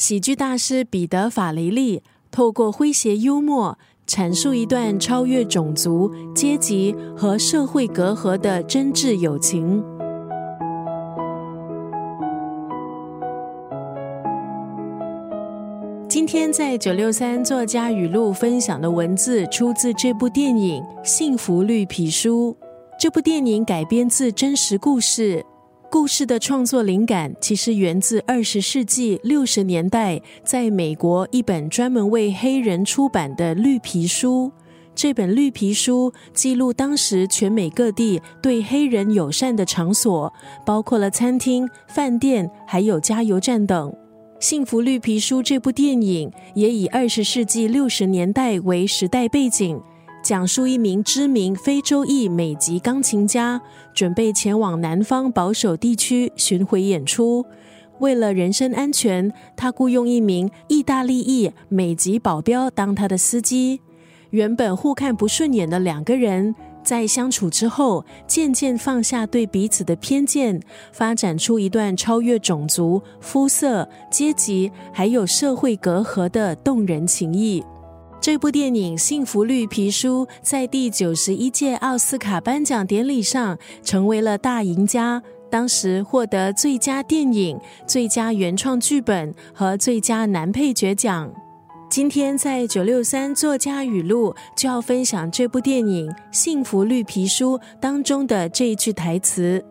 喜剧大师彼得·法雷利透过诙谐幽默，阐述一段超越种族、阶级和社会隔阂的真挚友情。今天在九六三作家语录分享的文字，出自这部电影《幸福绿皮书》。这部电影改编自真实故事，故事的创作灵感其实源自二十世纪六十年代在美国一本专门为黑人出版的绿皮书。这本绿皮书记录当时全美各地对黑人友善的场所，包括了餐厅、饭店，还有加油站等。《幸福绿皮书》这部电影也以二十世纪六十年代为时代背景，讲述一名知名非洲裔美籍钢琴家准备前往南方保守地区巡回演出。为了人身安全，他雇佣一名意大利裔美籍保镖当他的司机。原本互看不顺眼的两个人。在相处之后，渐渐放下对彼此的偏见，发展出一段超越种族、肤色、阶级还有社会隔阂的动人情谊。这部电影《幸福绿皮书》在第九十一届奥斯卡颁奖典礼上成为了大赢家，当时获得最佳电影、最佳原创剧本和最佳男配角奖。今天在九六三作家语录就要分享这部电影《幸福绿皮书》当中的这一句台词：“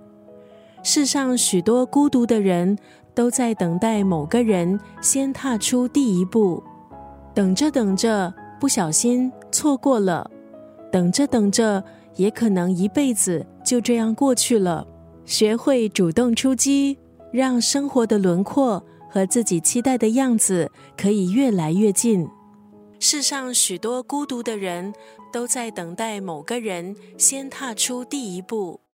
世上许多孤独的人都在等待某个人先踏出第一步，等着等着，不小心错过了；等着等着，也可能一辈子就这样过去了。学会主动出击，让生活的轮廓。”和自己期待的样子可以越来越近。世上许多孤独的人都在等待某个人先踏出第一步。